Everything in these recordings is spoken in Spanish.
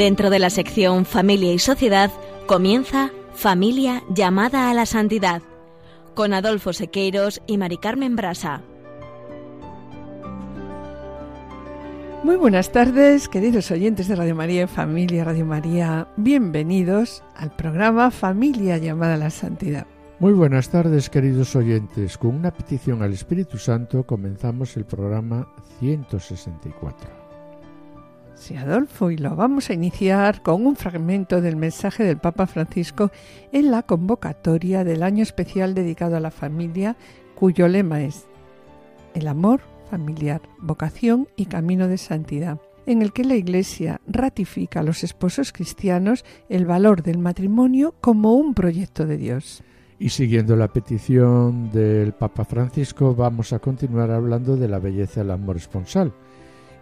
Dentro de la sección Familia y Sociedad comienza Familia llamada a la santidad con Adolfo Sequeiros y Mari Carmen Brasa. Muy buenas tardes, queridos oyentes de Radio María y Familia Radio María. Bienvenidos al programa Familia llamada a la Santidad. Muy buenas tardes, queridos oyentes. Con una petición al Espíritu Santo comenzamos el programa 164. Sí, Adolfo, y lo vamos a iniciar con un fragmento del mensaje del Papa Francisco en la convocatoria del año especial dedicado a la familia, cuyo lema es El amor familiar, vocación y camino de santidad, en el que la Iglesia ratifica a los esposos cristianos el valor del matrimonio como un proyecto de Dios. Y siguiendo la petición del Papa Francisco, vamos a continuar hablando de la belleza del amor esponsal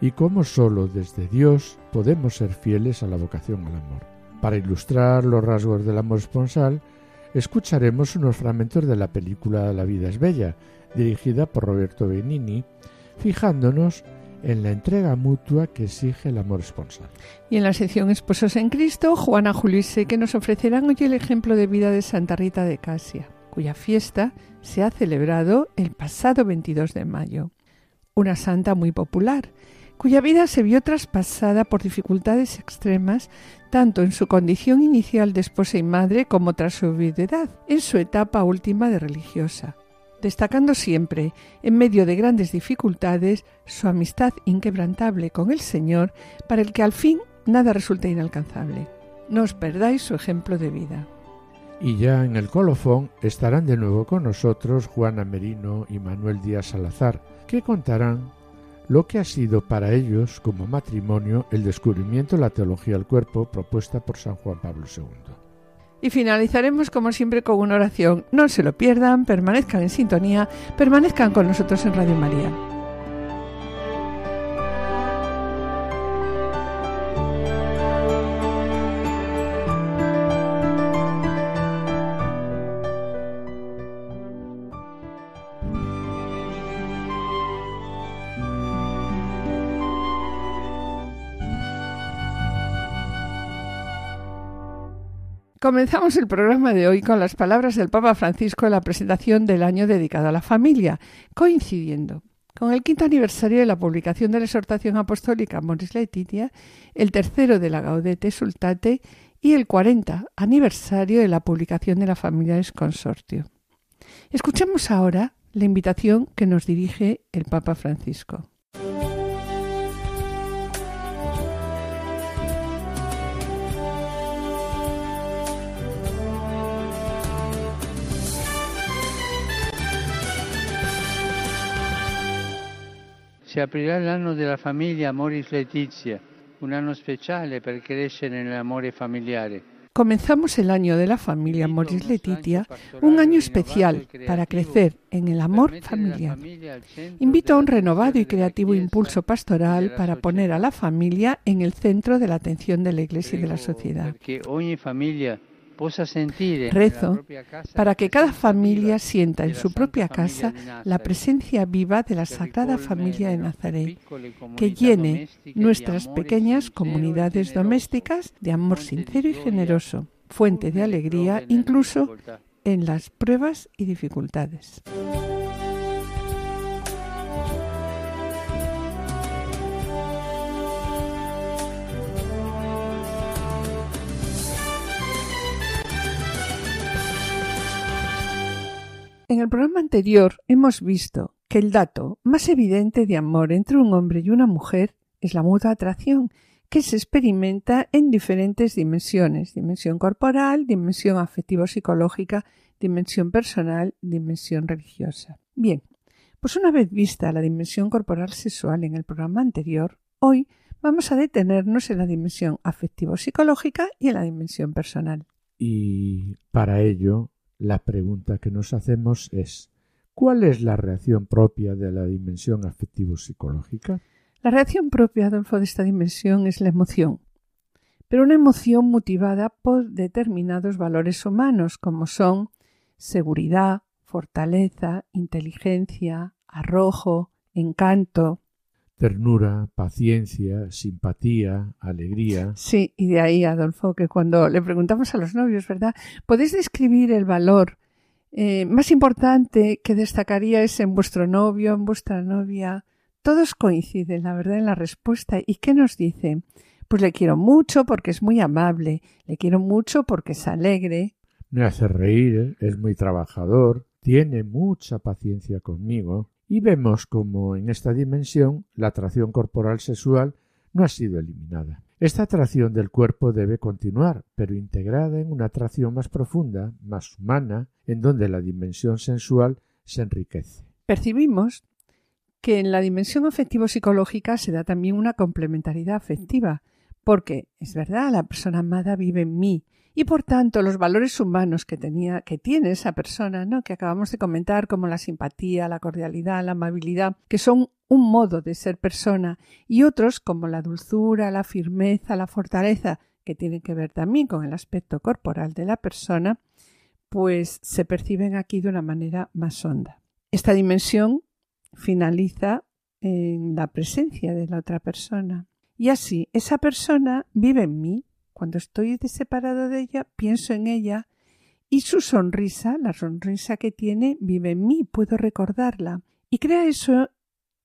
y cómo sólo desde Dios podemos ser fieles a la vocación al amor. Para ilustrar los rasgos del amor esponsal, escucharemos unos fragmentos de la película La vida es bella, dirigida por Roberto Benini, fijándonos en la entrega mutua que exige el amor esponsal. Y en la sección Esposos en Cristo, Juana Julio y que nos ofrecerán hoy el ejemplo de vida de Santa Rita de Casia, cuya fiesta se ha celebrado el pasado 22 de mayo. Una santa muy popular, cuya vida se vio traspasada por dificultades extremas tanto en su condición inicial de esposa y madre como tras su viudedad, en su etapa última de religiosa destacando siempre, en medio de grandes dificultades, su amistad inquebrantable con el Señor, para el que al fin nada resulta inalcanzable. No os perdáis su ejemplo de vida. Y ya en el colofón estarán de nuevo con nosotros Juana Merino y Manuel Díaz Salazar, que contarán lo que ha sido para ellos como matrimonio el descubrimiento de la teología del cuerpo propuesta por San Juan Pablo II. Y finalizaremos como siempre con una oración. No se lo pierdan, permanezcan en sintonía, permanezcan con nosotros en Radio María. Comenzamos el programa de hoy con las palabras del Papa Francisco en la presentación del año dedicado a la familia, coincidiendo con el quinto aniversario de la publicación de la exhortación apostólica Moris Laetitia, el tercero de la Gaudete Sultate y el 40 aniversario de la publicación de la Familiares Consortio. Escuchemos ahora la invitación que nos dirige el Papa Francisco. Si aprirà l'anno della famiglia Amoris Letizia, un anno speciale per crescere nell'amore familiare. Comenzamos el año de la familia Moris Letitia, un año especial para crecer en el amor familiar. Invito a un renovado y creativo impulso pastoral para poner a la familia en el centro de la atención de la Iglesia y de la sociedad. Rezo para que cada familia sienta en su propia casa la presencia viva de la Sagrada Familia de Nazaret, que llene nuestras pequeñas comunidades domésticas de amor sincero y generoso, fuente de alegría incluso en las pruebas y dificultades. En el programa anterior hemos visto que el dato más evidente de amor entre un hombre y una mujer es la mutua atracción, que se experimenta en diferentes dimensiones, dimensión corporal, dimensión afectivo-psicológica, dimensión personal, dimensión religiosa. Bien, pues una vez vista la dimensión corporal sexual en el programa anterior, hoy vamos a detenernos en la dimensión afectivo-psicológica y en la dimensión personal. Y para ello la pregunta que nos hacemos es ¿cuál es la reacción propia de la dimensión afectivo-psicológica? La reacción propia, Adolfo, de esta dimensión es la emoción, pero una emoción motivada por determinados valores humanos como son seguridad, fortaleza, inteligencia, arrojo, encanto. Ternura, paciencia, simpatía, alegría. Sí, y de ahí, Adolfo, que cuando le preguntamos a los novios, ¿verdad? ¿Podéis describir el valor eh, más importante que destacaríais en vuestro novio, en vuestra novia? Todos coinciden, la verdad, en la respuesta. ¿Y qué nos dice? Pues le quiero mucho porque es muy amable, le quiero mucho porque es alegre. Me hace reír, es muy trabajador, tiene mucha paciencia conmigo, y vemos como en esta dimensión la atracción corporal sexual no ha sido eliminada. Esta atracción del cuerpo debe continuar, pero integrada en una atracción más profunda, más humana, en donde la dimensión sensual se enriquece. Percibimos que en la dimensión afectivo-psicológica se da también una complementariedad afectiva, porque es verdad, la persona amada vive en mí y por tanto los valores humanos que tenía que tiene esa persona, ¿no? que acabamos de comentar como la simpatía, la cordialidad, la amabilidad, que son un modo de ser persona y otros como la dulzura, la firmeza, la fortaleza, que tienen que ver también con el aspecto corporal de la persona, pues se perciben aquí de una manera más honda. Esta dimensión finaliza en la presencia de la otra persona. Y así, esa persona vive en mí. Cuando estoy separado de ella, pienso en ella y su sonrisa, la sonrisa que tiene, vive en mí, puedo recordarla. Y crea eso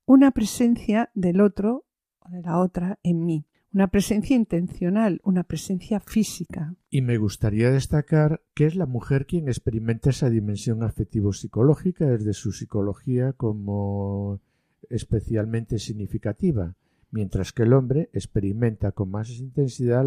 una presencia del otro o de la otra en mí. Una presencia intencional, una presencia física. Y me gustaría destacar que es la mujer quien experimenta esa dimensión afectivo-psicológica desde su psicología como especialmente significativa mientras que el hombre experimenta con más intensidad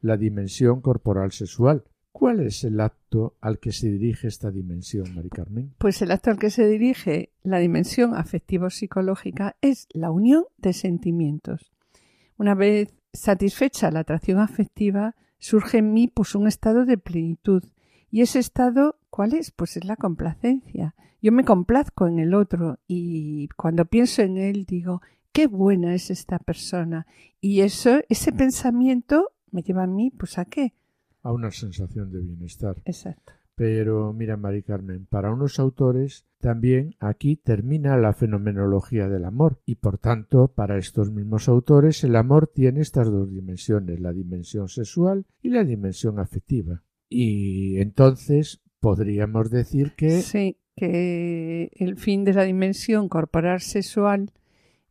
la, dimensión corporal sexual. ¿Cuál es el acto al que se dirige esta dimensión, Mari Carmen? Pues el acto al que se dirige la dimensión afectivo-psicológica es la unión de sentimientos. Una vez satisfecha la atracción afectiva, surge en mí pues un estado de plenitud. Y ese estado, ¿cuál es? Pues es la complacencia. Yo me complazco en el otro y cuando pienso en él digo, qué buena es esta persona. Y eso, ese pensamiento me lleva a mí, pues a qué? A una sensación de bienestar. Exacto. Pero mira, Mari Carmen, para unos autores también aquí termina la fenomenología del amor y por tanto para estos mismos autores el amor tiene estas dos dimensiones, la dimensión sexual y la dimensión afectiva. Y entonces podríamos decir que... Sí, que el fin de la dimensión corporal sexual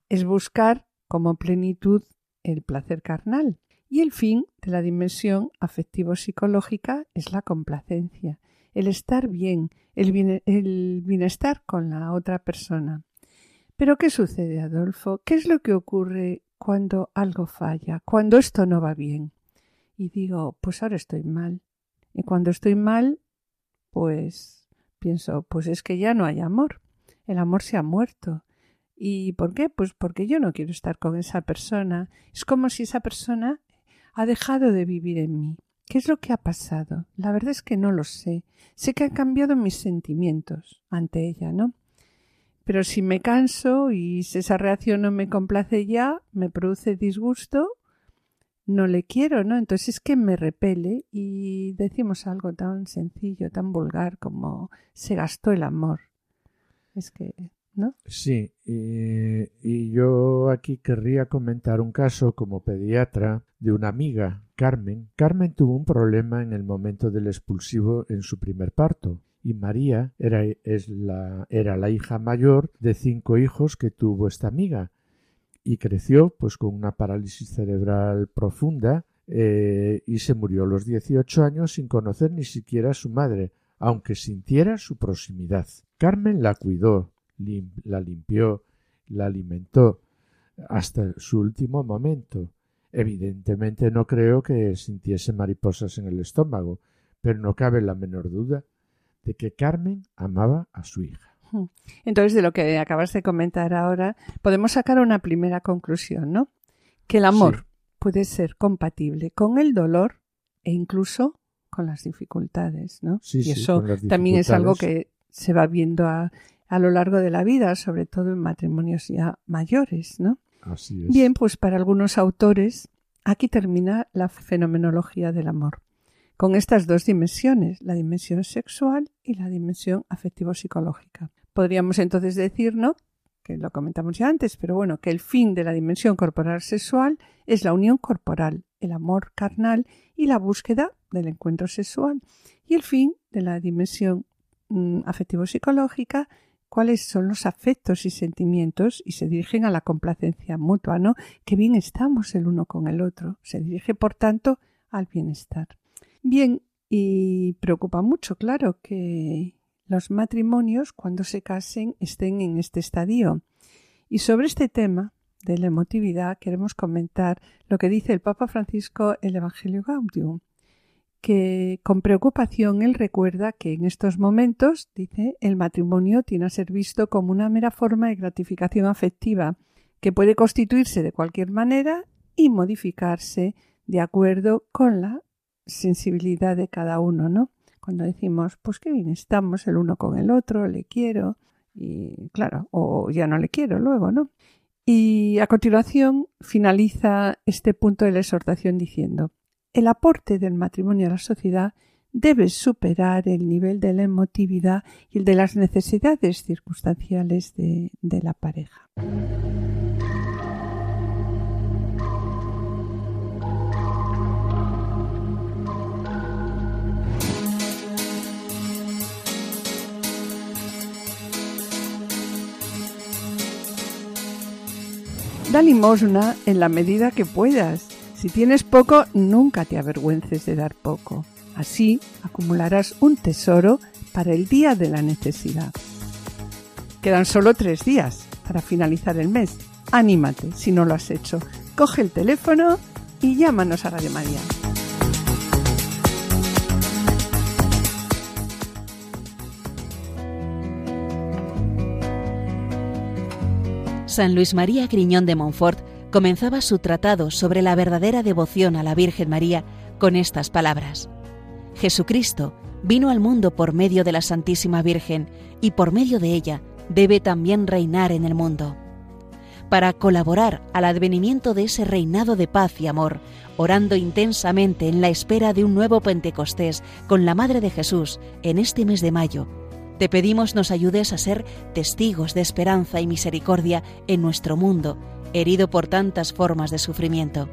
es buscar como plenitud el placer carnal y el fin de la dimensión afectivo-psicológica es la complacencia, el estar bien, el, bienestar con la otra persona. Pero ¿qué sucede, Adolfo? ¿Qué es lo que ocurre cuando algo falla, cuando esto no va bien? Y digo, pues ahora estoy mal. Y cuando estoy mal, pues pienso, pues es que ya no hay amor. El amor se ha muerto. ¿Y por qué? Pues porque yo no quiero estar con esa persona. Es como si esa persona ha dejado de vivir en mí. ¿Qué es lo que ha pasado? La verdad es que no lo sé. Sé que han cambiado mis sentimientos ante ella, ¿no? Pero si me canso y si esa reacción no me complace ya, me produce disgusto, no le quiero, ¿no? Entonces es que me repele y decimos algo tan sencillo, tan vulgar como se gastó el amor. Es que Sí, y, yo aquí querría comentar un caso como pediatra de una amiga, Carmen. Carmen tuvo un problema en el momento del expulsivo en su primer parto y María era, es la, era la hija mayor de cinco hijos que tuvo esta amiga y creció pues con una parálisis cerebral profunda eh, y se murió a los 18 años sin conocer ni siquiera a su madre, aunque sintiera su proximidad. Carmen la cuidó, la limpió, la alimentó hasta su último momento. Evidentemente no creo que sintiese mariposas en el estómago, pero no cabe la menor duda de que Carmen amaba a su hija. Entonces, de lo que acabas de comentar ahora, podemos sacar una primera conclusión, ¿no? Que el amor puede ser compatible con el dolor e incluso con las dificultades, ¿no? y eso también es algo que se va viendo a, a lo largo de la vida, sobre todo en matrimonios ya mayores, ¿no? Así es. Bien, pues para algunos autores aquí termina la fenomenología del amor, con estas dos dimensiones, la dimensión sexual y la dimensión afectivo-psicológica. Podríamos entonces decir, ¿no? que lo comentamos ya antes, pero bueno, que el fin de la dimensión corporal sexual es la unión corporal, el amor carnal y la búsqueda del encuentro sexual. Y el fin de la dimensión mm, afectivo-psicológica, cuáles son los afectos y sentimientos y se dirigen a la complacencia mutua, ¿no? Que bien estamos el uno con el otro. Se dirige, por tanto, al bienestar. Bien, y preocupa mucho, claro, que los matrimonios cuando se casen estén en este estadio. Y sobre este tema de la emotividad queremos comentar lo que dice el Papa Francisco el Evangelio Gaudium, que con preocupación él recuerda que en estos momentos, dice, el matrimonio tiene a ser visto como una mera forma de gratificación afectiva que puede constituirse de cualquier manera y modificarse de acuerdo con la sensibilidad de cada uno, ¿no? cuando decimos, pues qué bien estamos el uno con el otro, le quiero, y claro, o ya no le quiero luego, ¿no? Y a continuación finaliza este punto de la exhortación diciendo, el aporte del matrimonio a la sociedad debe superar el nivel de la emotividad y el de las necesidades circunstanciales de, la pareja. Da limosna en la medida que puedas. Si tienes poco, nunca te avergüences de dar poco. Así acumularás un tesoro para el día de la necesidad. Quedan solo tres días para finalizar el mes. Anímate si no lo has hecho. Coge el teléfono y llámanos a Radio María. San Luis María Griñón de Montfort comenzaba su tratado sobre la verdadera devoción a la Virgen María con estas palabras. Jesucristo vino al mundo por medio de la Santísima Virgen y por medio de ella debe también reinar en el mundo. Para colaborar al advenimiento de ese reinado de paz y amor, orando intensamente en la espera de un nuevo Pentecostés con la Madre de Jesús en este mes de mayo, te pedimos nos ayudes a ser testigos de esperanza y misericordia en nuestro mundo, herido por tantas formas de sufrimiento.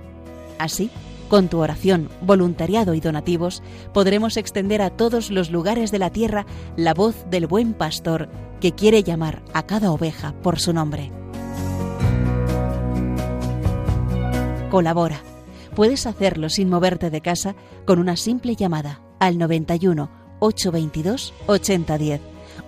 Así, con tu oración, voluntariado y donativos, podremos extender a todos los lugares de la tierra la voz del buen pastor que quiere llamar a cada oveja por su nombre. Colabora. Puedes hacerlo sin moverte de casa con una simple llamada al 91 822 8010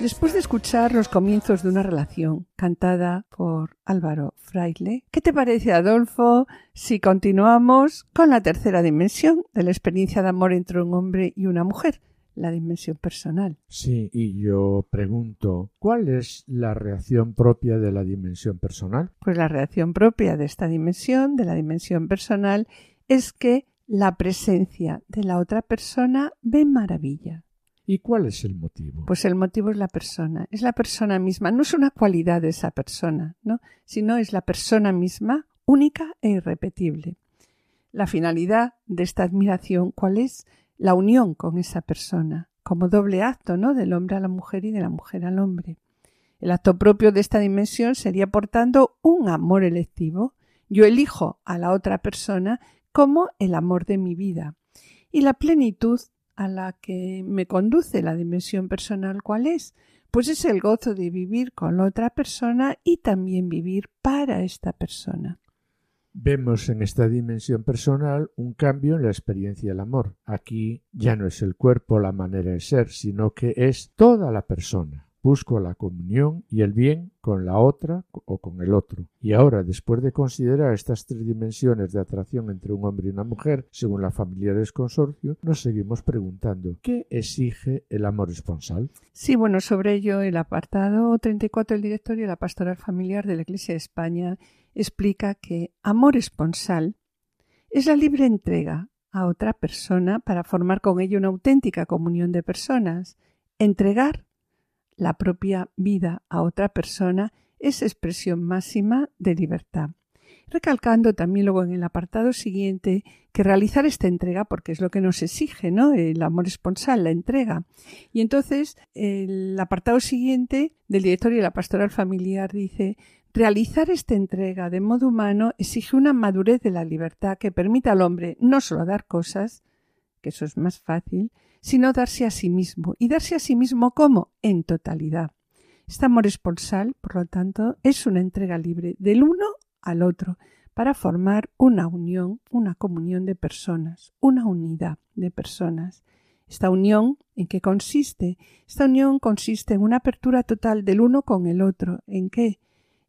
Después de escuchar los comienzos de una relación cantada por Álvaro Fraile, ¿qué te parece, Adolfo, si continuamos con la tercera dimensión de la experiencia de amor entre un hombre y una mujer, la dimensión personal? Sí, y yo pregunto, ¿cuál es la reacción propia de la dimensión personal? Pues la reacción propia de esta dimensión, de la dimensión personal, es que la presencia de la otra persona ve maravilla. ¿Y cuál es el motivo? Pues el motivo es la persona, es la persona misma, no es una cualidad de esa persona, ¿no? sino es la persona misma, única e irrepetible. La finalidad de esta admiración, ¿cuál es? La unión con esa persona, como doble acto, ¿no? Del hombre a la mujer y de la mujer al hombre. El acto propio de esta dimensión sería, por tanto, un amor electivo. Yo elijo a la otra persona como el amor de mi vida. Y la plenitud a la que me conduce la dimensión personal, ¿cuál es? Pues es el gozo de vivir con la otra persona y también vivir para esta persona. Vemos en esta dimensión personal un cambio en la experiencia del amor. Aquí ya no es el cuerpo la manera de ser, sino que es toda la persona. Busco la comunión y el bien con la otra o con el otro. Y ahora, después de considerar estas tres dimensiones de atracción entre un hombre y una mujer, según la familiares consorcio, nos seguimos preguntando ¿qué exige el amor esponsal? Sí, bueno, sobre ello el apartado 34 del directorio de la pastoral familiar de la Iglesia de España explica que amor esponsal es la libre entrega a otra persona para formar con ella una auténtica comunión de personas. Entregar la propia vida a otra persona es expresión máxima de libertad. Recalcando también luego en el apartado siguiente que realizar esta entrega, porque es lo que nos exige, ¿no? El amor esponsal, la entrega. Y entonces el apartado siguiente del directorio de la pastoral familiar dice Realizar esta entrega de modo humano exige una madurez de la libertad que permita al hombre no solo dar cosas, que eso es más fácil, sino darse a sí mismo. ¿Y darse a sí mismo cómo? En totalidad. Este amor esponsal, por lo tanto, es una entrega libre del uno al otro para formar una unión, una comunión de personas, una unidad de personas. Esta unión, ¿en qué consiste? Esta unión consiste en una apertura total del uno con el otro. ¿En qué?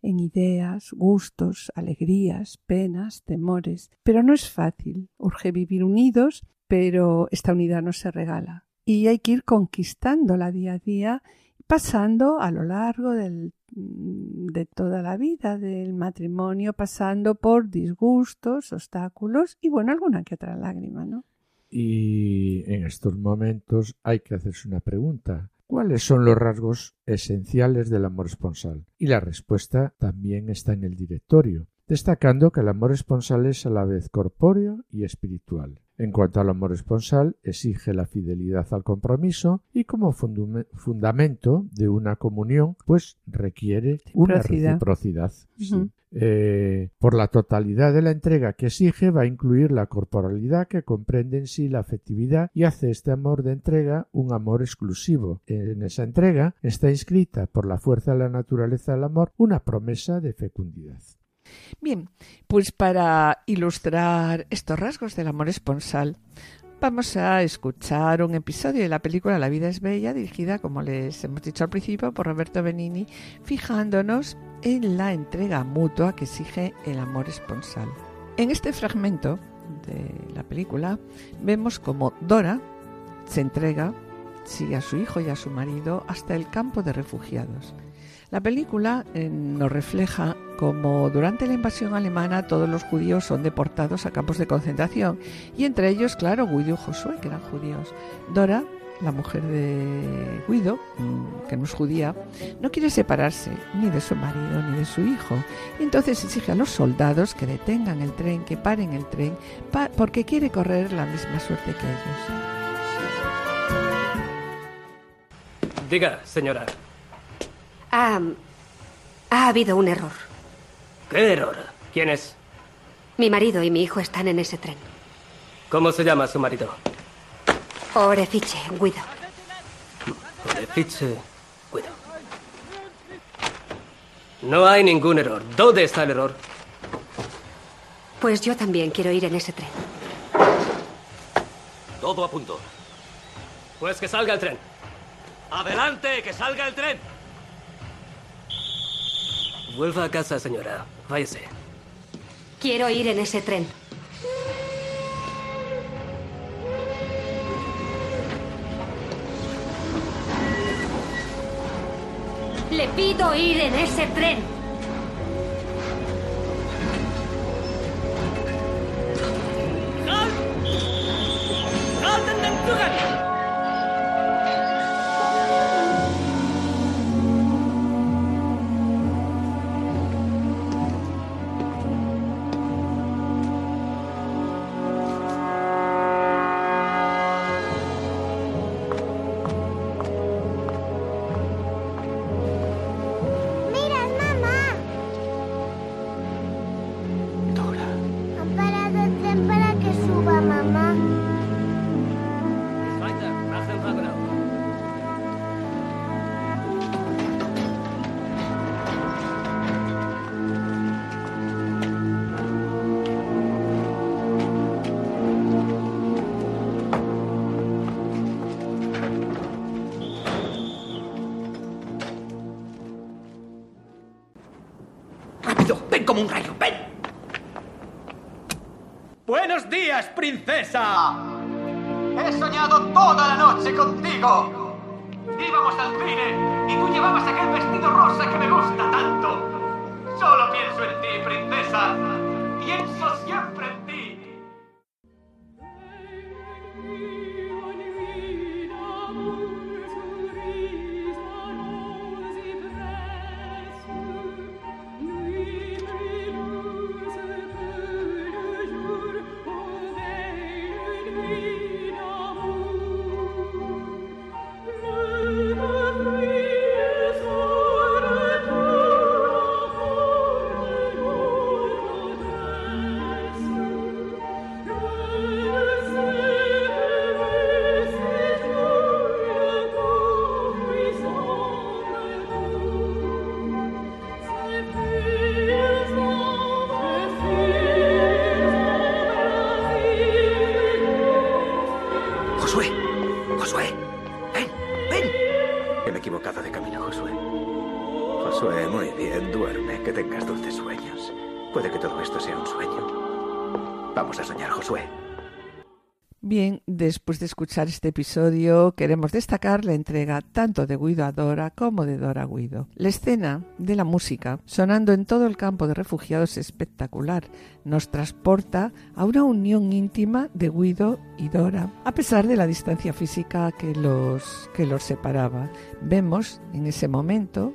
En ideas, gustos, alegrías, penas, temores. Pero no es fácil. Urge vivir unidos pero esta unidad no se regala y hay que ir conquistándola día a día, pasando a lo largo del, de toda la vida del matrimonio, pasando por disgustos, obstáculos y bueno, alguna que otra lágrima, ¿no? Y en estos momentos hay que hacerse una pregunta. ¿Cuáles son los rasgos esenciales del amor esponsal? Y la respuesta también está en el directorio, destacando que el amor esponsal es a la vez corpóreo y espiritual. En cuanto al amor esponsal, exige la fidelidad al compromiso y como fundamento de una comunión, pues requiere una reciprocidad. Eh, por la totalidad de la entrega que exige va a incluir la corporalidad que comprende en sí la afectividad y hace este amor de entrega un amor exclusivo. En esa entrega está inscrita por la fuerza de la naturaleza del amor una promesa de fecundidad. Bien, pues para ilustrar estos rasgos del amor esponsal, vamos a escuchar un episodio de la película La vida es bella, dirigida, como les hemos dicho al principio, por Roberto Benini, fijándonos en la entrega mutua que exige el amor esponsal. En este fragmento de la película vemos como Dora se entrega, sigue a su hijo y a su marido hasta el campo de refugiados. La película eh, nos refleja como durante la invasión alemana todos los judíos son deportados a campos de concentración y entre ellos, claro, Guido y Josué, que eran judíos. Dora, la mujer de Guido, mm, que no es judía, no quiere separarse ni de su marido ni de su hijo. Entonces exige a los soldados que detengan el tren, que paren el tren, porque quiere correr la misma suerte que ellos. Diga, señora. Ha, ha habido un error. ¿Qué error? ¿Quién es? Mi marido y mi hijo están en ese tren. ¿Cómo se llama su marido? Orefiche, Guido. Orefiche, Guido. No hay ningún error. ¿Dónde está el error? Pues yo también quiero ir en ese tren. Todo a punto. Pues que salga el tren. ¡Adelante! ¡Que salga el tren! Vuelva a casa, señora. Váyase. Quiero ir en ese tren. Le pido ir en ese tren. Como un rayo! ¡Ven! ¡Buenos días, princesa! He soñado toda la noche contigo. De escuchar este episodio, queremos destacar la entrega tanto de Guido a Dora como de Dora a Guido. La escena de la música, sonando en todo el campo de refugiados, es espectacular. Nos transporta a una unión íntima de Guido y Dora, a pesar de la distancia física que los, que los separaba. Vemos en ese momento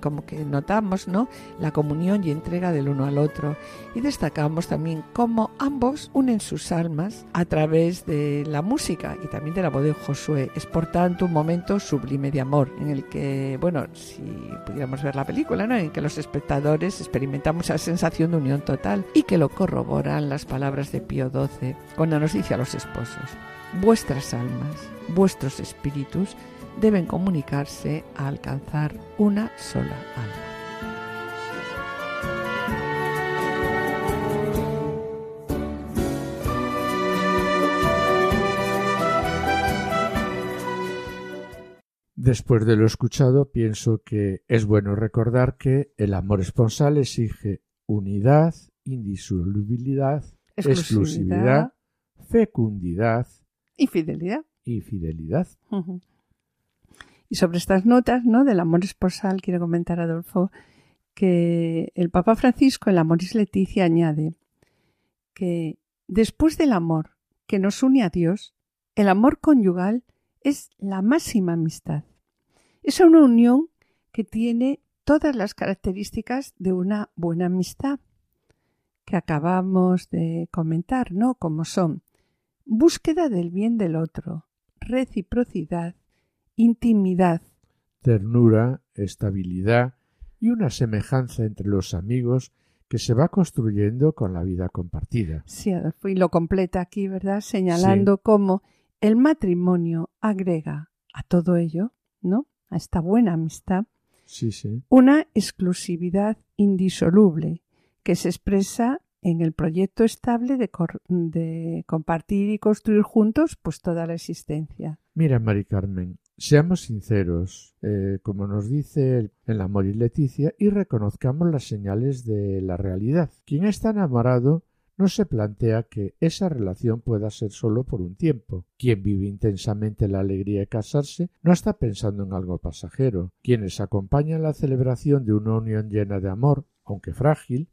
como que notamos ¿no? la comunión y entrega del uno al otro y destacamos también cómo ambos unen sus almas a través de la música y también de la voz de Josué. Es por tanto un momento sublime de amor en el que, bueno, si pudiéramos ver la película, ¿no? en que los espectadores experimentamos esa sensación de unión total y que lo corroboran las palabras de Pío XII cuando nos dice a los esposos, vuestras almas, vuestros espíritus deben comunicarse a alcanzar una sola alma. Después de lo escuchado, pienso que es bueno recordar que el amor esponsal exige unidad, indisolubilidad, exclusividad, fecundidad y fidelidad. y fidelidad. Ujú. Y sobre estas notas ¿no? del amor esponsal, quiero comentar, Adolfo, que el Papa Francisco, el Amoris Leticia, añade que después del amor que nos une a Dios, el amor conyugal es la máxima amistad. Es una unión que tiene todas las características de una buena amistad que acabamos de comentar, ¿no? Como son búsqueda del bien del otro, reciprocidad, intimidad, Ternura, estabilidad y una semejanza entre los amigos que se va construyendo con la vida compartida. Sí, Adolfo, y lo completa aquí, ¿verdad? Señalando cómo el matrimonio agrega a todo ello, ¿no? A esta buena amistad, Sí, sí. una exclusividad indisoluble que se expresa en el proyecto estable de, compartir y construir juntos pues toda la existencia. Mira, Mari Carmen, seamos sinceros, eh, como nos dice el, amor y Leticia, y reconozcamos las señales de la realidad. Quien está enamorado no se plantea que esa relación pueda ser solo por un tiempo. Quien vive intensamente la alegría de casarse no está pensando en algo pasajero. Quienes acompañan la celebración de una unión llena de amor, aunque frágil,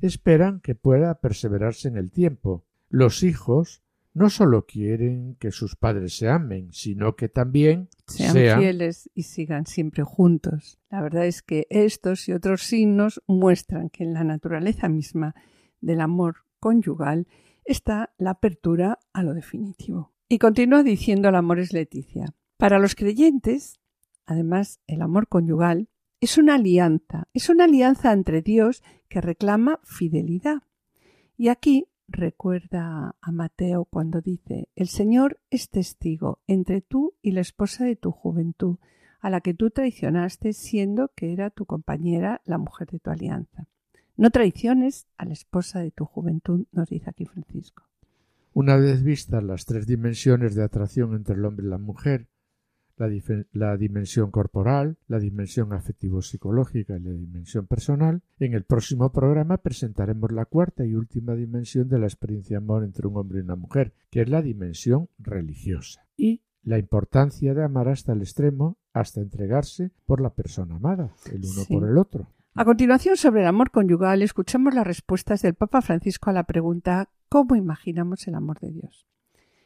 esperan que pueda perseverarse en el tiempo. Los hijos no solo quieren que sus padres se amen, sino que también Sean, sean fieles y sigan siempre juntos. La verdad es que estos y otros signos muestran que en la naturaleza misma del amor conyugal está la apertura a lo definitivo. Y continúa diciendo el amor es Leticia. Para los creyentes, además, el amor conyugal es una alianza, es una alianza entre Dios que reclama fidelidad. Y aquí recuerda a Mateo cuando dice, el Señor es testigo entre tú y la esposa de tu juventud, a la que tú traicionaste siendo que era tu compañera, la mujer de tu alianza. No traiciones a la esposa de tu juventud, nos dice aquí Francisco. Una vez vistas las tres dimensiones de atracción entre el hombre y la mujer, la, dimensión corporal, la dimensión afectivo-psicológica y la dimensión personal, en el próximo programa presentaremos la cuarta y última dimensión de la experiencia de amor entre un hombre y una mujer, que es la dimensión religiosa, y la importancia de amar hasta el extremo, hasta entregarse por la persona amada, el uno Sí. por el otro. A continuación, sobre el amor conyugal, escuchemos las respuestas del Papa Francisco a la pregunta ¿Cómo imaginamos el amor de Dios?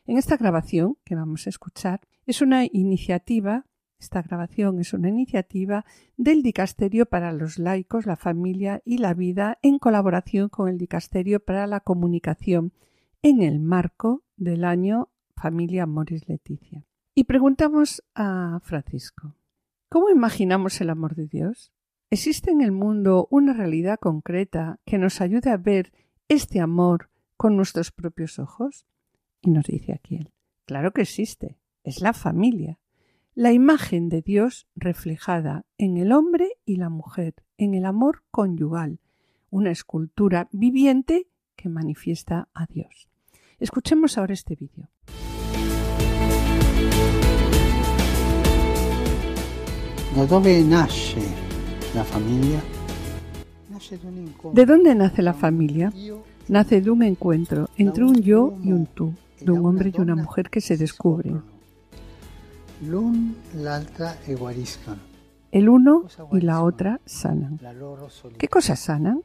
En esta grabación que vamos a escuchar es una iniciativa, esta grabación es una iniciativa del Dicasterio para los laicos, la familia y la vida en colaboración con el Dicasterio para la comunicación en el marco del año Familia Amoris Leticia. Y preguntamos a Francisco, ¿cómo imaginamos el amor de Dios? ¿Existe en el mundo una realidad concreta que nos ayude a ver este amor con nuestros propios ojos? Y nos dice aquí él, claro que existe, es la familia, la imagen de Dios reflejada en el hombre y la mujer, en el amor conyugal, una escultura viviente que manifiesta a Dios. Escuchemos ahora este vídeo. Da dove nasce la incontro. ¿De dónde nace la familia? Nace de un encuentro entre un yo y un tú, de un hombre y una mujer que se descubren. El uno y la otra sanan. ¿Qué cosas sanan?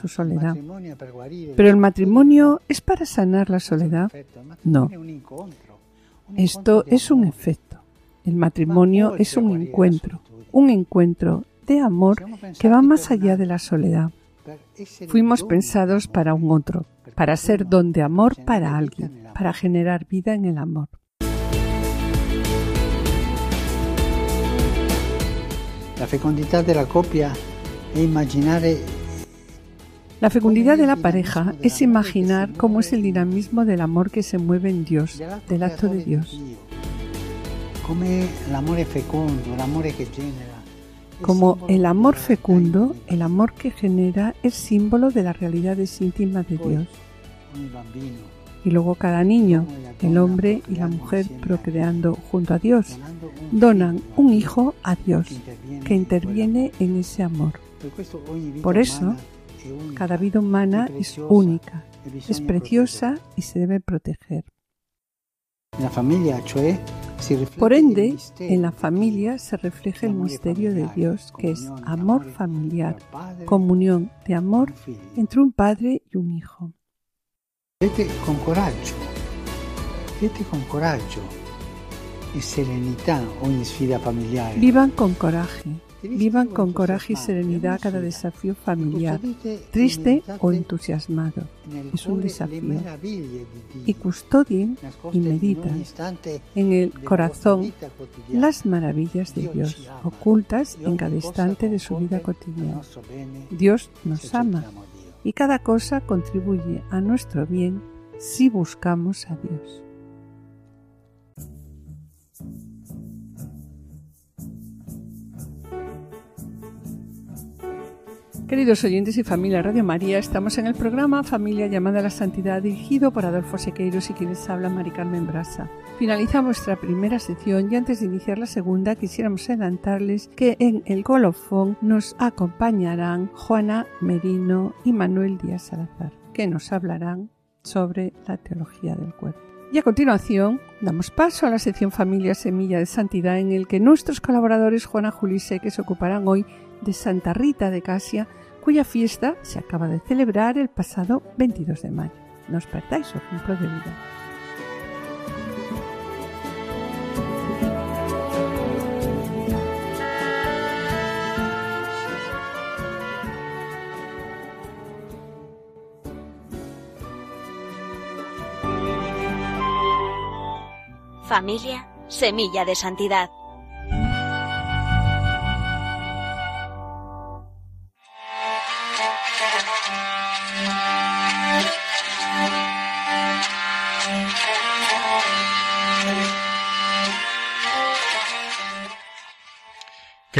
Su soledad. ¿Pero el matrimonio es para sanar la soledad? No. Esto es un efecto. El matrimonio es un encuentro, un encuentro de amor que va más allá de la soledad. Fuimos pensados para un otro, para ser don de amor para alguien, para generar vida en el amor. La fecondità della coppia è immaginare La fecundidad de la pareja es imaginar cómo es el dinamismo del amor que se mueve en Dios, del acto de Dios. Como el amor fecundo, el amor que genera es símbolo de las realidades íntimas de Dios. Y luego cada niño, el hombre y la mujer procreando junto a Dios, donan un hijo a Dios que in interviene en ese amor. Por eso, Cada vida humana es única, es preciosa y se debe proteger. Por ende, en la familia se refleja el misterio de Dios, que es amor familiar, comunión de amor entre un padre y un hijo. Vivete con coraggio, vivete con coraggio e serenità ogni sfida familiare. Vivan con coraje. Vivan con coraje y serenidad cada desafío familiar, triste o entusiasmado. Es un desafío. Y custodien y meditan en el corazón las maravillas de Dios, ocultas en cada instante de su vida cotidiana. Dios nos ama y cada cosa contribuye a nuestro bien si buscamos a Dios. Queridos oyentes y familia Radio María, estamos en el programa Familia llamada a la Santidad, dirigido por Adolfo Sequeiros y quienes habla Mari Carmen Brasa. Finalizamos nuestra primera sección y antes de iniciar la segunda quisiéramos adelantarles que en el colofón nos acompañarán Juana Merino y Manuel Díaz Salazar, que nos hablarán sobre la teología del cuerpo. Y a continuación damos paso a la sección Familia Semilla de Santidad en el que nuestros colaboradores Juana Julise que se ocuparán hoy de Santa Rita de Casia, cuya fiesta se acaba de celebrar el pasado 22 de mayo. No os perdáis su ejemplo de vida. Familia, semilla de santidad.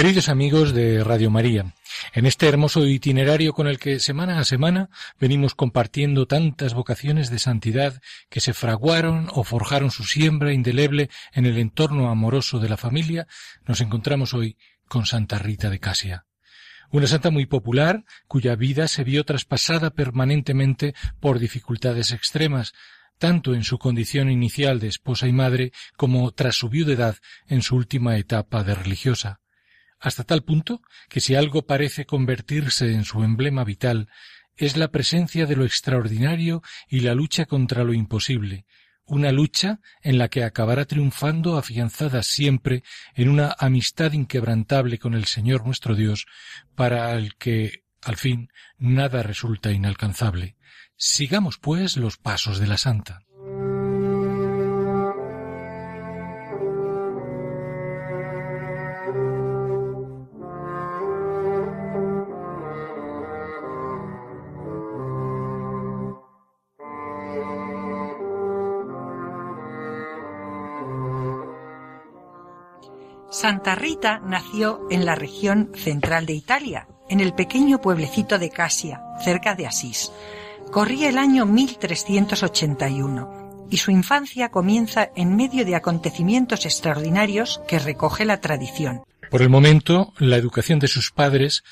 Queridos amigos de Radio María, en este hermoso itinerario con el que semana a semana venimos compartiendo tantas vocaciones de santidad que se fraguaron o forjaron su siembra indeleble en el entorno amoroso de la familia, nos encontramos hoy con Santa Rita de Casia. Una santa muy popular, cuya vida se vio traspasada permanentemente por dificultades extremas, tanto en su condición inicial de esposa y madre como tras su viudedad en su última etapa de religiosa hasta tal punto que si algo parece convertirse en su emblema vital, es la presencia de lo extraordinario y la lucha contra lo imposible, una lucha en la que acabará triunfando afianzada siempre en una amistad inquebrantable con el Señor nuestro Dios, para el que, al fin, nada resulta inalcanzable. Sigamos, pues, los pasos de la Santa. Santa Rita nació en la región central de Italia, en el pequeño pueblecito de Casia, cerca de Asís. Corría el año 1381 y su infancia comienza en medio de acontecimientos extraordinarios que recoge la tradición. Por el momento, la educación de sus padres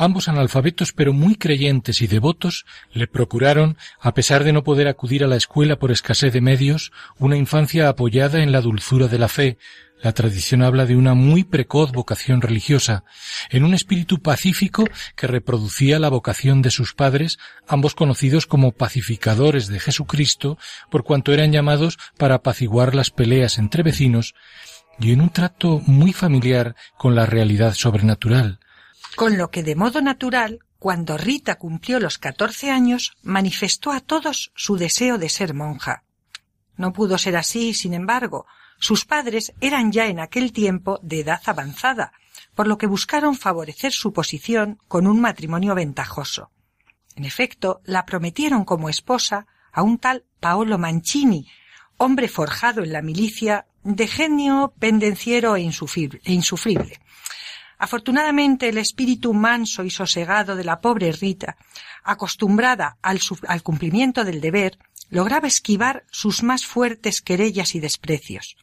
Ambos analfabetos pero muy creyentes y devotos le procuraron, a pesar de no poder acudir a la escuela por escasez de medios, una infancia apoyada en la dulzura de la fe, la tradición habla de una muy precoz vocación religiosa, en un espíritu pacífico que reproducía la vocación de sus padres, ambos conocidos como pacificadores de Jesucristo, por cuanto eran llamados para apaciguar las peleas entre vecinos, y en un trato muy familiar con la realidad sobrenatural. Con lo que de modo natural, cuando Rita cumplió los catorce años, manifestó a todos su deseo de ser monja. No pudo ser así, sin embargo, sus padres eran ya en aquel tiempo de edad avanzada, por lo que buscaron favorecer su posición con un matrimonio ventajoso. En efecto, la prometieron como esposa a un tal Paolo Mancini, hombre forjado en la milicia, de genio pendenciero e insufrible. E Afortunadamente el espíritu manso y sosegado de la pobre Rita, acostumbrada al, al cumplimiento del deber, lograba esquivar sus más fuertes querellas y desprecios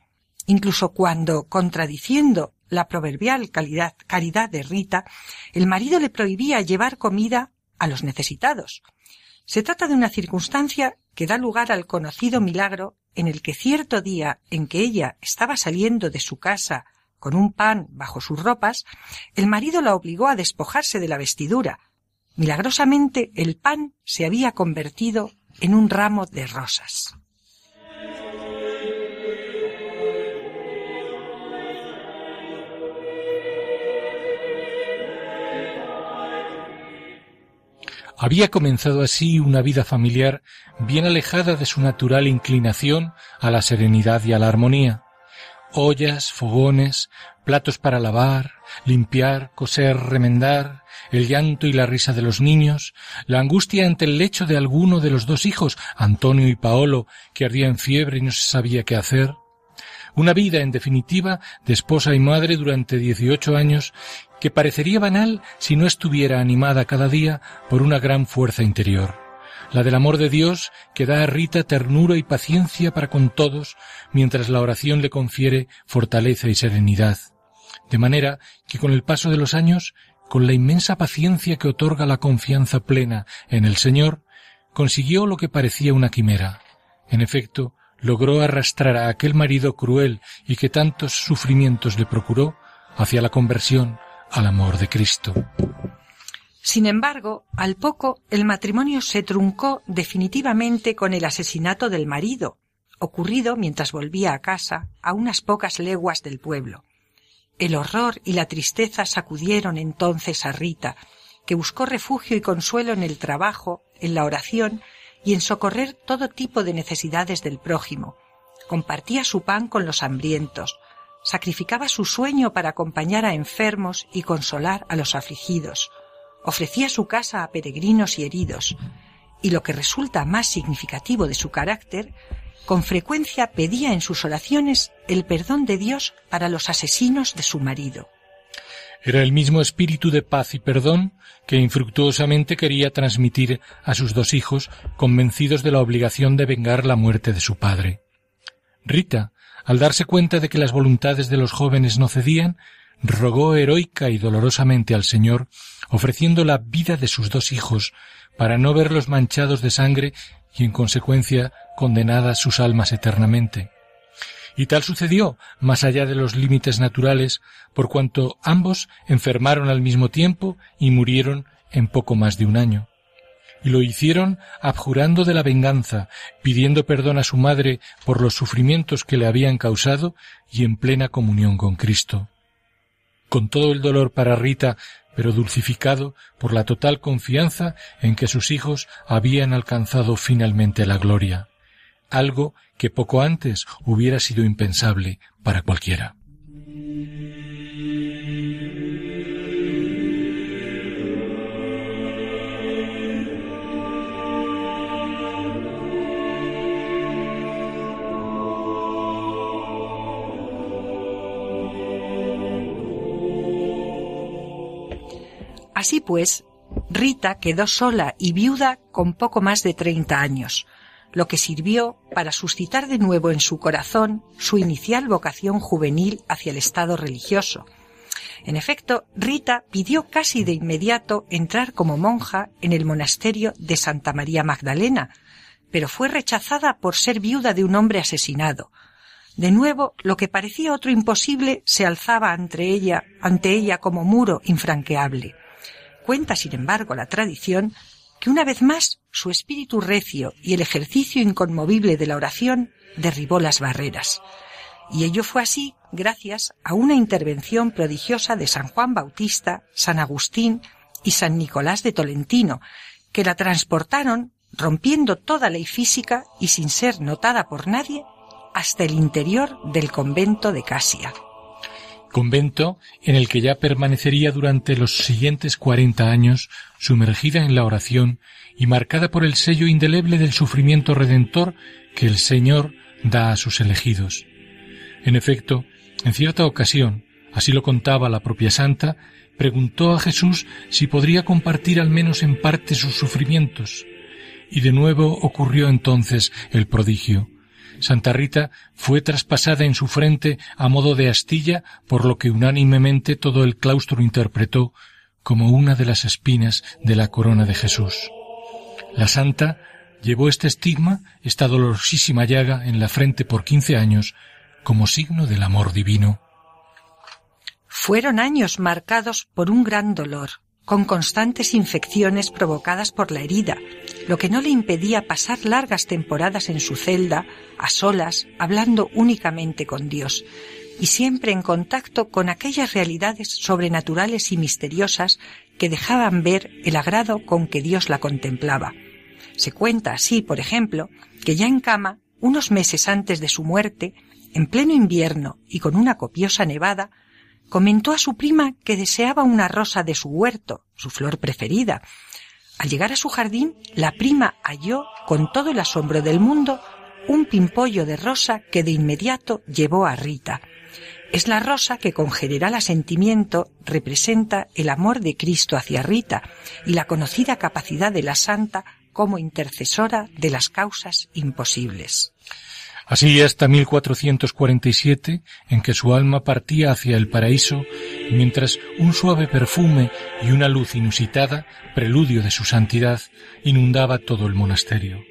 incluso cuando, contradiciendo la proverbial caridad de Rita, el marido le prohibía llevar comida a los necesitados. Se trata de una circunstancia que da lugar al conocido milagro en el que cierto día en que ella estaba saliendo de su casa con un pan bajo sus ropas, el marido la obligó a despojarse de la vestidura. Milagrosamente el pan se había convertido en un ramo de rosas. Había comenzado así una vida familiar bien alejada de su natural inclinación a la serenidad y a la armonía. Ollas, fogones, platos para lavar, limpiar, coser, remendar, el llanto y la risa de los niños, la angustia ante el lecho de alguno de los dos hijos, Antonio y Paolo, que ardía en fiebre y no se sabía qué hacer. Una vida, en definitiva, de esposa y madre durante dieciocho años, que parecería banal si no estuviera animada cada día por una gran fuerza interior, la del amor de Dios que da a Rita ternura y paciencia para con todos, mientras la oración le confiere fortaleza y serenidad. De manera que con el paso de los años con la inmensa paciencia que otorga la confianza plena en el Señor, consiguió lo que parecía una quimera. En efecto, logró arrastrar a aquel marido cruel y que tantos sufrimientos le procuró hacia la conversión al amor de Cristo. Sin embargo, al poco el matrimonio se truncó definitivamente con el asesinato del marido, ocurrido mientras volvía a casa a unas pocas leguas del pueblo. El horror y la tristeza sacudieron entonces a Rita, que buscó refugio y consuelo en el trabajo, en la oración y en socorrer todo tipo de necesidades del prójimo. Compartía su pan con los hambrientos, sacrificaba su sueño para acompañar a enfermos y consolar a los afligidos, ofrecía su casa a peregrinos y heridos, y lo que resulta más significativo de su carácter, con frecuencia pedía en sus oraciones el perdón de Dios para los asesinos de su marido. Era el mismo espíritu de paz y perdón que infructuosamente quería transmitir a sus dos hijos, convencidos de la obligación de vengar la muerte de su padre. Rita, al darse cuenta de que las voluntades de los jóvenes no cedían, rogó heroica y dolorosamente al Señor, ofreciendo la vida de sus dos hijos, para no verlos manchados de sangre y en consecuencia condenadas sus almas eternamente. Y tal sucedió, más allá de los límites naturales, por cuanto ambos enfermaron al mismo tiempo y murieron en poco más de un año. Y lo hicieron abjurando de la venganza, pidiendo perdón a su madre por los sufrimientos que le habían causado y en plena comunión con Cristo. Con todo el dolor para Rita, pero dulcificado por la total confianza en que sus hijos habían alcanzado finalmente la gloria algo que poco antes hubiera sido impensable para cualquiera. Así pues, Rita quedó sola y viuda con poco más de treinta años, lo que sirvió para suscitar de nuevo en su corazón su inicial vocación juvenil hacia el estado religioso. En efecto, Rita pidió casi de inmediato entrar como monja en el monasterio de Santa María Magdalena, pero fue rechazada por ser viuda de un hombre asesinado. De nuevo, lo que parecía otro imposible se alzaba ante ella, ante ella como muro infranqueable. Cuenta, sin embargo, la tradición que una vez más su espíritu recio y el ejercicio inconmovible de la oración derribó las barreras. Y ello fue así gracias a una intervención prodigiosa de San Juan Bautista, San Agustín y San Nicolás de Tolentino, que la transportaron, rompiendo toda ley física y sin ser notada por nadie, hasta el interior del convento de Casia convento en el que ya permanecería durante los siguientes cuarenta años sumergida en la oración y marcada por el sello indeleble del sufrimiento redentor que el Señor da a sus elegidos. En efecto, en cierta ocasión, así lo contaba la propia santa, preguntó a Jesús si podría compartir al menos en parte sus sufrimientos, y de nuevo ocurrió entonces el prodigio. Santa Rita fue traspasada en su frente a modo de astilla, por lo que unánimemente todo el claustro interpretó como una de las espinas de la corona de Jesús. La santa llevó este estigma, esta dolorosísima llaga en la frente por quince años, como signo del amor divino. Fueron años marcados por un gran dolor, con constantes infecciones provocadas por la herida, lo que no le impedía pasar largas temporadas en su celda, a solas, hablando únicamente con Dios, y siempre en contacto con aquellas realidades sobrenaturales y misteriosas que dejaban ver el agrado con que Dios la contemplaba. Se cuenta así, por ejemplo, que ya en cama, unos meses antes de su muerte, en pleno invierno y con una copiosa nevada, comentó a su prima que deseaba una rosa de su huerto, su flor preferida. Al llegar a su jardín, la prima halló, con todo el asombro del mundo, un pimpollo de rosa que de inmediato llevó a Rita. Es la rosa que con general asentimiento representa el amor de Cristo hacia Rita y la conocida capacidad de la santa como intercesora de las causas imposibles. Así hasta 1447, en que su alma partía hacia el paraíso, mientras un suave perfume y una luz inusitada, preludio de su santidad, inundaba todo el monasterio.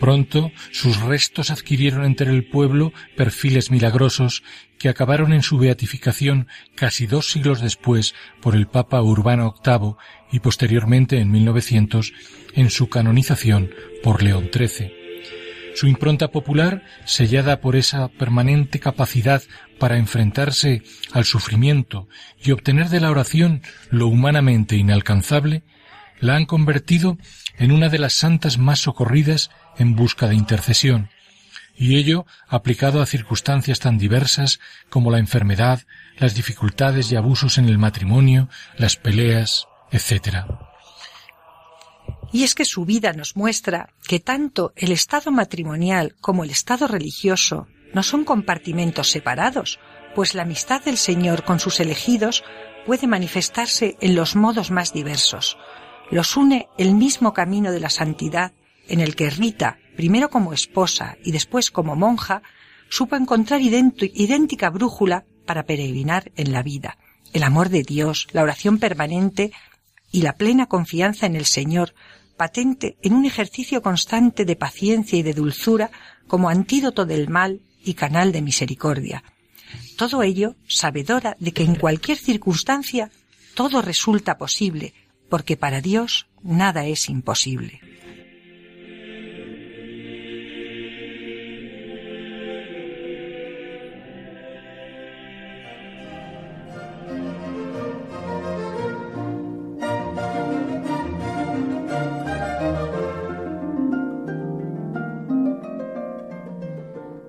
Pronto sus restos adquirieron entre el pueblo perfiles milagrosos que acabaron en su beatificación casi dos siglos después por el Papa Urbano VIII y posteriormente en 1900 en su canonización por León XIII. Su impronta popular, sellada por esa permanente capacidad para enfrentarse al sufrimiento y obtener de la oración lo humanamente inalcanzable, la han convertido en una de las santas más socorridas en busca de intercesión, y ello aplicado a circunstancias tan diversas como la enfermedad, las dificultades y abusos en el matrimonio, las peleas, etc. Y es que su vida nos muestra que tanto el estado matrimonial como el estado religioso no son compartimentos separados, pues la amistad del Señor con sus elegidos puede manifestarse en los modos más diversos. Los une el mismo camino de la santidad en el que Rita, primero como esposa y después como monja, supo encontrar idéntica brújula para peregrinar en la vida. El amor de Dios, la oración permanente y la plena confianza en el Señor, patente en un ejercicio constante de paciencia y de dulzura como antídoto del mal y canal de misericordia. Todo ello sabedora de que en cualquier circunstancia todo resulta posible, porque para Dios nada es imposible.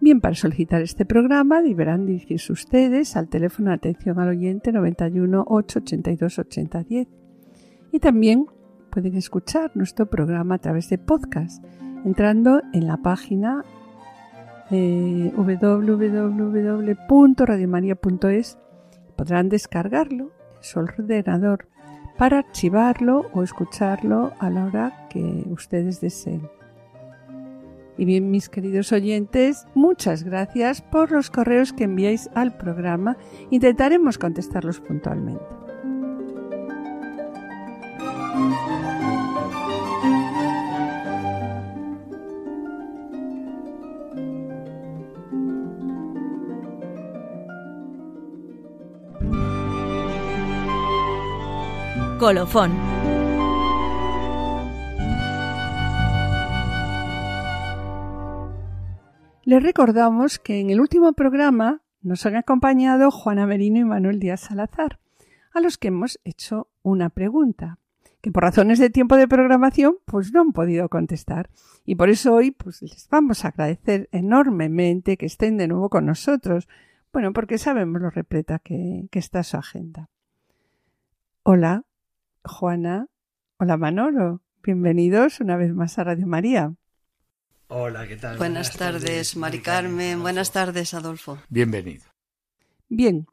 Bien, para solicitar este programa deberán dirigirse ustedes al teléfono de atención al oyente 91 882 8010 y también pueden escuchar nuestro programa a través de podcast entrando en la página eh, www.radiomaria.es podrán descargarlo en su ordenador para archivarlo o escucharlo a la hora que ustedes deseen. Y bien, mis queridos oyentes, muchas gracias por los correos que enviáis al programa. Intentaremos contestarlos puntualmente. Colofón Les recordamos que en el último programa nos han acompañado Juana Merino y Manuel Díaz Salazar, a los que hemos hecho una pregunta, que por razones de tiempo de programación pues no han podido contestar. Y por eso hoy pues les vamos a agradecer enormemente que estén de nuevo con nosotros, bueno, porque sabemos lo repleta que, que está su agenda. Hola, Juana. Hola, Manolo. Bienvenidos una vez más a Radio María. Hola, ¿qué tal? Buenas, tardes, Mari Carmen. Buenas tardes, Adolfo. Bienvenido. Bien,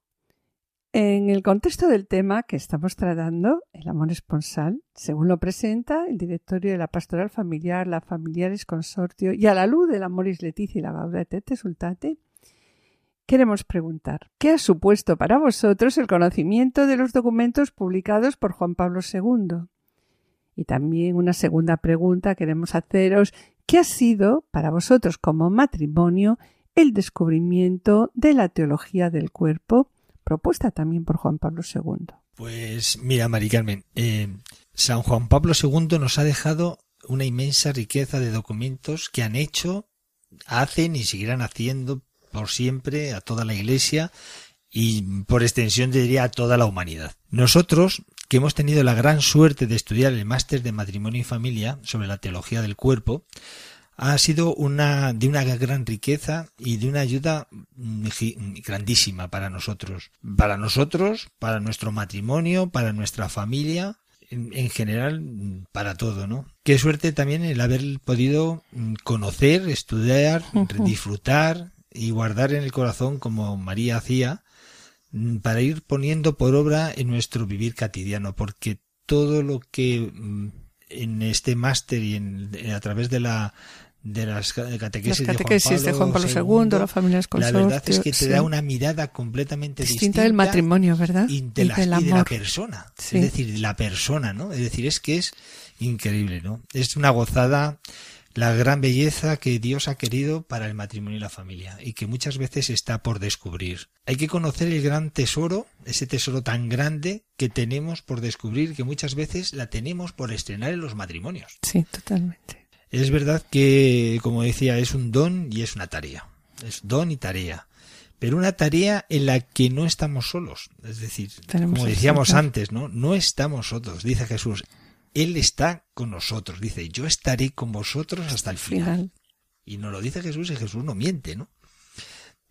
en el contexto del tema que estamos tratando, el amor esponsal, según lo presenta el directorio de la Pastoral Familiar, la Familiares Consortio y a la luz del Amoris Leticia y la Gaudete Sultate, queremos preguntar, ¿qué ha supuesto para vosotros el conocimiento de los documentos publicados por Juan Pablo II? Y también una segunda pregunta queremos haceros, ¿qué ha sido para vosotros como matrimonio el descubrimiento de la teología del cuerpo, propuesta también por Juan Pablo II? Pues mira, Mari Carmen, eh, San Juan Pablo II nos ha dejado una inmensa riqueza de documentos que han hecho, hacen y seguirán haciendo por siempre a toda la Iglesia y por extensión diría a toda la humanidad. Nosotros, que hemos tenido la gran suerte de estudiar el máster de matrimonio y familia sobre la teología del cuerpo, ha sido una de una gran riqueza y de una ayuda grandísima para nosotros, para nosotros, para nuestro matrimonio, para nuestra familia, en, general para todo, ¿no? Qué suerte también el haber podido conocer, estudiar, disfrutar y guardar en el corazón como María hacía mm, para ir poniendo por obra en nuestro vivir cotidiano, porque todo lo que mm, en este máster y en, a través de la de las catequesis, de, Juan Pablo, II, las familias La verdad es que te da una mirada completamente distinta, del matrimonio, ¿verdad? Y de, la, de la persona. Es decir, la persona, ¿no? Es decir, es que es increíble, ¿no? Es una gozada la gran belleza que Dios ha querido para el matrimonio y la familia y que muchas veces está por descubrir. Hay que conocer el gran tesoro, ese tesoro tan grande que tenemos por descubrir que muchas veces la tenemos por estrenar en los matrimonios. Sí, totalmente. Es verdad que, como decía, es un don y es una tarea. Es don y tarea. Pero una tarea en la que no estamos solos. Es decir, como decíamos antes, ¿no? No estamos solos, dice Jesús. Él está con nosotros. Dice, yo estaré con vosotros hasta el final. Y nos lo dice Jesús y Jesús no miente, ¿no?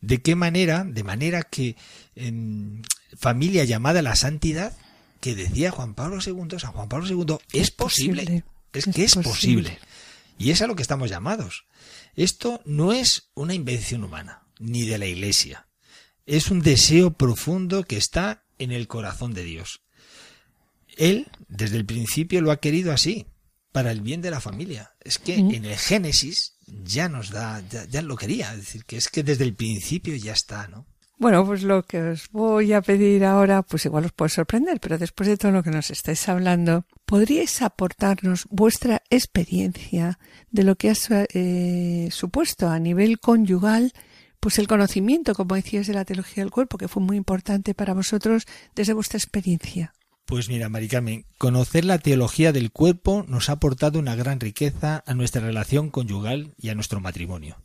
¿De qué manera? De manera que en familia llamada la santidad, que decía Juan Pablo II, San Juan Pablo II, es, posible. Es, que es posible. Y es a lo que estamos llamados. Esto no es una invención humana, ni de la Iglesia. Es un deseo profundo que está en el corazón de Dios. Él, desde el principio, lo ha querido así, para el bien de la familia. Es que en el Génesis ya nos da, ya, lo quería. Es decir, que es que desde el principio ya está, ¿no? Bueno, pues lo que os voy a pedir ahora, pues igual os puede sorprender, pero después de todo lo que nos estáis hablando, ¿podríais aportarnos vuestra experiencia de lo que ha eh, supuesto a nivel conyugal, pues el conocimiento, como decías, de la teología del cuerpo, que fue muy importante para vosotros desde vuestra experiencia? Pues mira, Maricarmen, conocer la teología del cuerpo nos ha aportado una gran riqueza a nuestra relación conyugal y a nuestro matrimonio.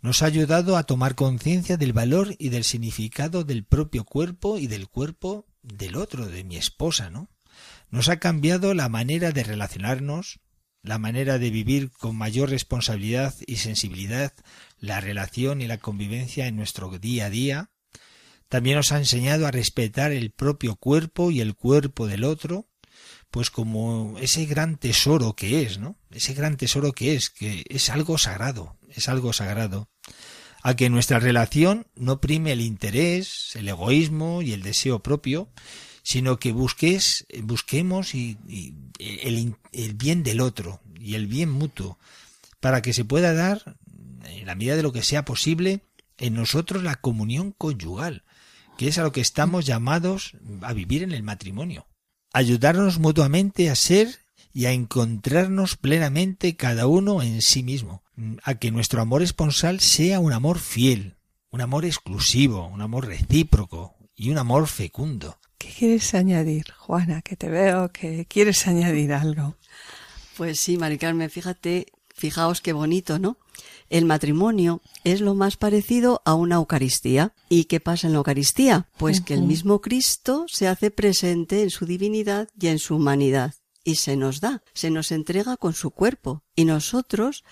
Nos ha ayudado a tomar conciencia del valor y del significado del propio cuerpo y del cuerpo del otro, de mi esposa, ¿no? Nos ha cambiado la manera de relacionarnos, la manera de vivir con mayor responsabilidad y sensibilidad la relación y la convivencia en nuestro día a día, también nos ha enseñado a respetar el propio cuerpo y el cuerpo del otro, pues como ese gran tesoro que es, ¿no? Ese gran tesoro que es, que es algo sagrado, es algo sagrado. A que nuestra relación no prime el interés, el egoísmo y el deseo propio, sino que busques, busquemos y, el, el bien del otro y el bien mutuo, para que se pueda dar, en la medida de lo que sea posible, en nosotros la comunión conyugal, que es a lo que estamos llamados a vivir en el matrimonio. Ayudarnos mutuamente a ser y a encontrarnos plenamente cada uno en sí mismo, a que nuestro amor esponsal sea un amor fiel, un amor exclusivo, un amor recíproco y un amor fecundo. ¿Qué quieres añadir, Juana? Que te veo que quieres añadir algo. Pues sí, Maricarmen, fíjate, fijaos qué bonito, ¿no? El matrimonio es lo más parecido a una Eucaristía. ¿Y qué pasa en la Eucaristía? Pues que el mismo Cristo se hace presente en su divinidad y en su humanidad. Y se nos da, se nos entrega con su cuerpo. Y nosotros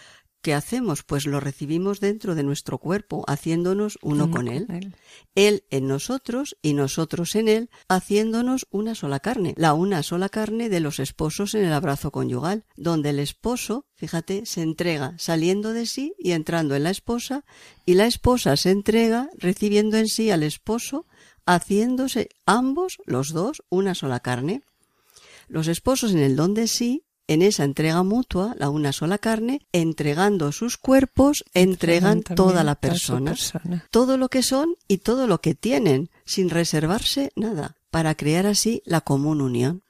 ¿Qué hacemos? Pues lo recibimos dentro de nuestro cuerpo, haciéndonos uno, con, él. él. en nosotros y nosotros en Él, haciéndonos una sola carne, la una sola carne de los esposos en el abrazo conyugal, donde el esposo, fíjate, se entrega saliendo de sí y entrando en la esposa, y la esposa se entrega recibiendo en sí al esposo, haciéndose ambos, los dos, una sola carne. Los esposos en el don de sí en esa entrega mutua, la una sola carne, entregando sus cuerpos, entregan toda la persona, todo lo que son y todo lo que tienen, sin reservarse nada. para crear así la común unión.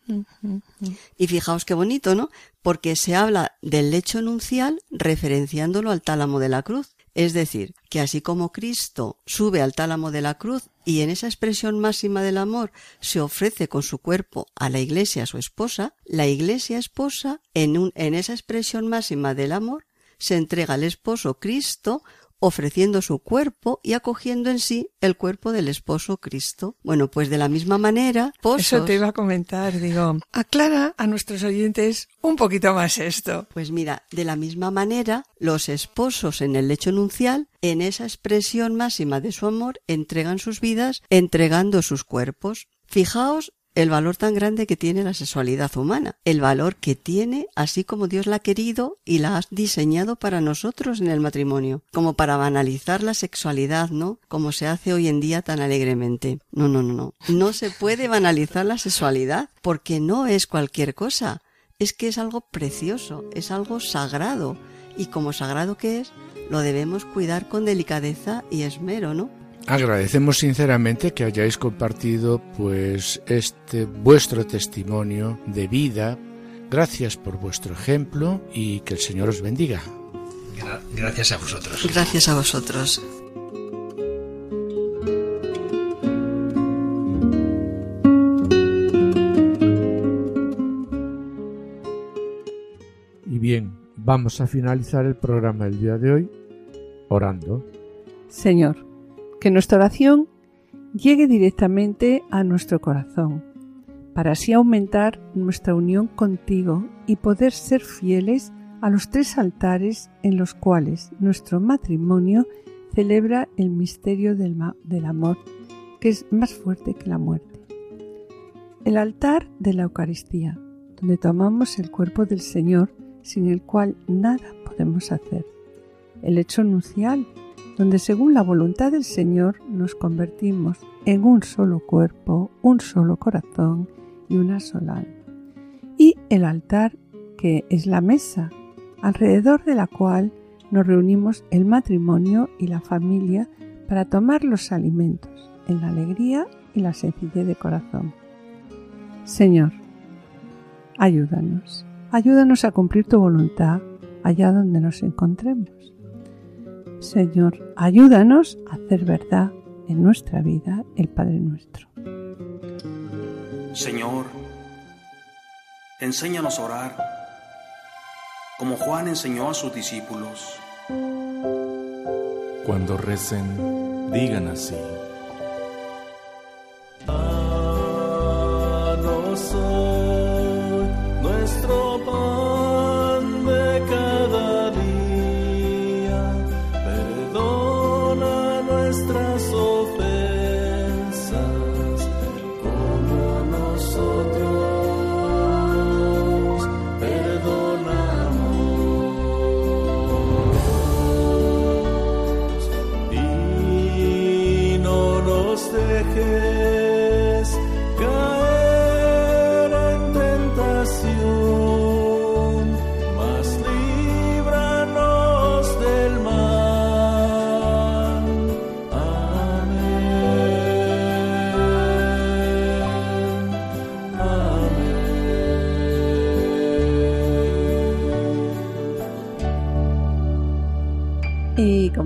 Y fijaos qué bonito, ¿no? Porque se habla del lecho nuncial referenciándolo al tálamo de la cruz. Es decir, que así como Cristo sube al tálamo de la cruz y en esa expresión máxima del amor se ofrece con su cuerpo a la iglesia, a su esposa, la iglesia esposa, en, un, en esa expresión máxima del amor, se entrega al esposo Cristo ofreciendo su cuerpo y acogiendo en sí el cuerpo del esposo Cristo. Bueno, pues de la misma manera, Eso te iba a comentar, digo, aclara a nuestros oyentes un poquito más esto. Pues mira, de la misma manera, los esposos en el lecho nuncial, en esa expresión máxima de su amor, entregan sus vidas entregando sus cuerpos. Fijaos el valor tan grande que tiene la sexualidad humana, el valor que tiene así como Dios la ha querido y la ha diseñado para nosotros en el matrimonio, como para banalizar la sexualidad, ¿no? Como se hace hoy en día tan alegremente. No, no, no, no. No se puede banalizar la sexualidad porque no es cualquier cosa. Es que es algo precioso, es algo sagrado. Y como sagrado que es, lo debemos cuidar con delicadeza y esmero, ¿no? Agradecemos sinceramente que hayáis compartido pues este vuestro testimonio de vida. Gracias por vuestro ejemplo y que el Señor os bendiga. gracias a vosotros. Gracias a vosotros. Y bien, vamos a finalizar el programa del día de hoy orando. Señor, que nuestra oración llegue directamente a nuestro corazón, para así aumentar nuestra unión contigo y poder ser fieles a los tres altares en los cuales nuestro matrimonio celebra el misterio del, amor, que es más fuerte que la muerte. El altar de la Eucaristía, donde tomamos el cuerpo del Señor, sin el cual nada podemos hacer. El hecho nucial, donde según la voluntad del Señor nos convertimos en un solo cuerpo, un solo corazón y una sola alma. Y el altar, que es la mesa, alrededor de la cual nos reunimos el matrimonio y la familia para tomar los alimentos en la alegría y la sencillez de corazón. Señor, ayúdanos, ayúdanos a cumplir tu voluntad allá donde nos encontremos. Señor, ayúdanos a hacer verdad en nuestra vida el Padre nuestro. Señor, enséñanos a orar como Juan enseñó a sus discípulos. Cuando recen, digan así.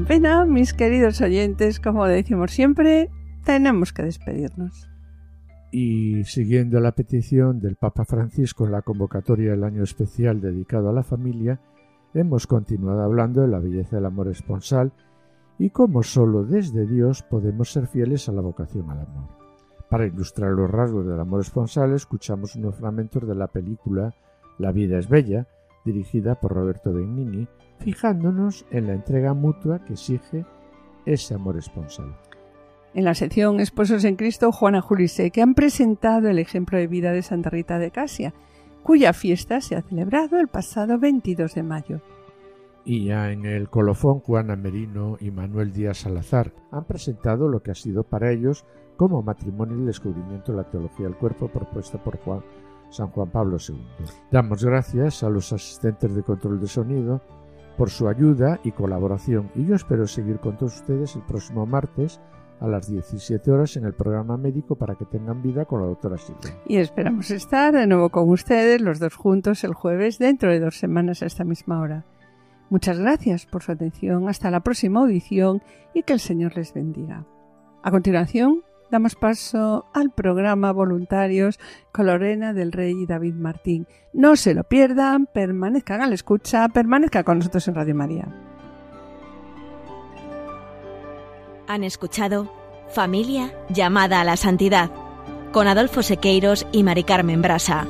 Pena, mis queridos oyentes, como decimos siempre, tenemos que despedirnos. Y siguiendo la petición del Papa Francisco en la convocatoria del año especial dedicado a la familia, hemos continuado hablando de la belleza del amor esponsal y cómo sólo desde Dios podemos ser fieles a la vocación al amor. Para ilustrar los rasgos del amor esponsal, escuchamos unos fragmentos de la película La vida es bella, dirigida por Roberto Benigni, fijándonos en la entrega mutua que exige ese amor esponsal. En la sección Esposos en Cristo, Juana Julise, que han presentado el ejemplo de vida de Santa Rita de Casia, cuya fiesta se ha celebrado el pasado 22 de mayo. Y ya en el colofón, Juana Merino y Manuel Díaz Salazar han presentado lo que ha sido para ellos como matrimonio y descubrimiento de la teología del cuerpo propuesta por Juan, San Juan Pablo II. Damos gracias a los asistentes de control de sonido, por su ayuda y colaboración y yo espero seguir con todos ustedes el próximo martes a las 17 horas en el programa médico para que tengan vida con la doctora Silvia. Y esperamos estar de nuevo con ustedes los dos juntos el jueves dentro de dos semanas a esta misma hora. Muchas gracias por su atención. Hasta la próxima audición y que el Señor les bendiga. A continuación, damos paso al programa Voluntarios con Lorena del Rey y David Martín. No se lo pierdan, permanezcan a la escucha, permanezcan con nosotros en Radio María. Han escuchado Familia llamada a la santidad con Adolfo Sequeiros y Mari Carmen Brasa.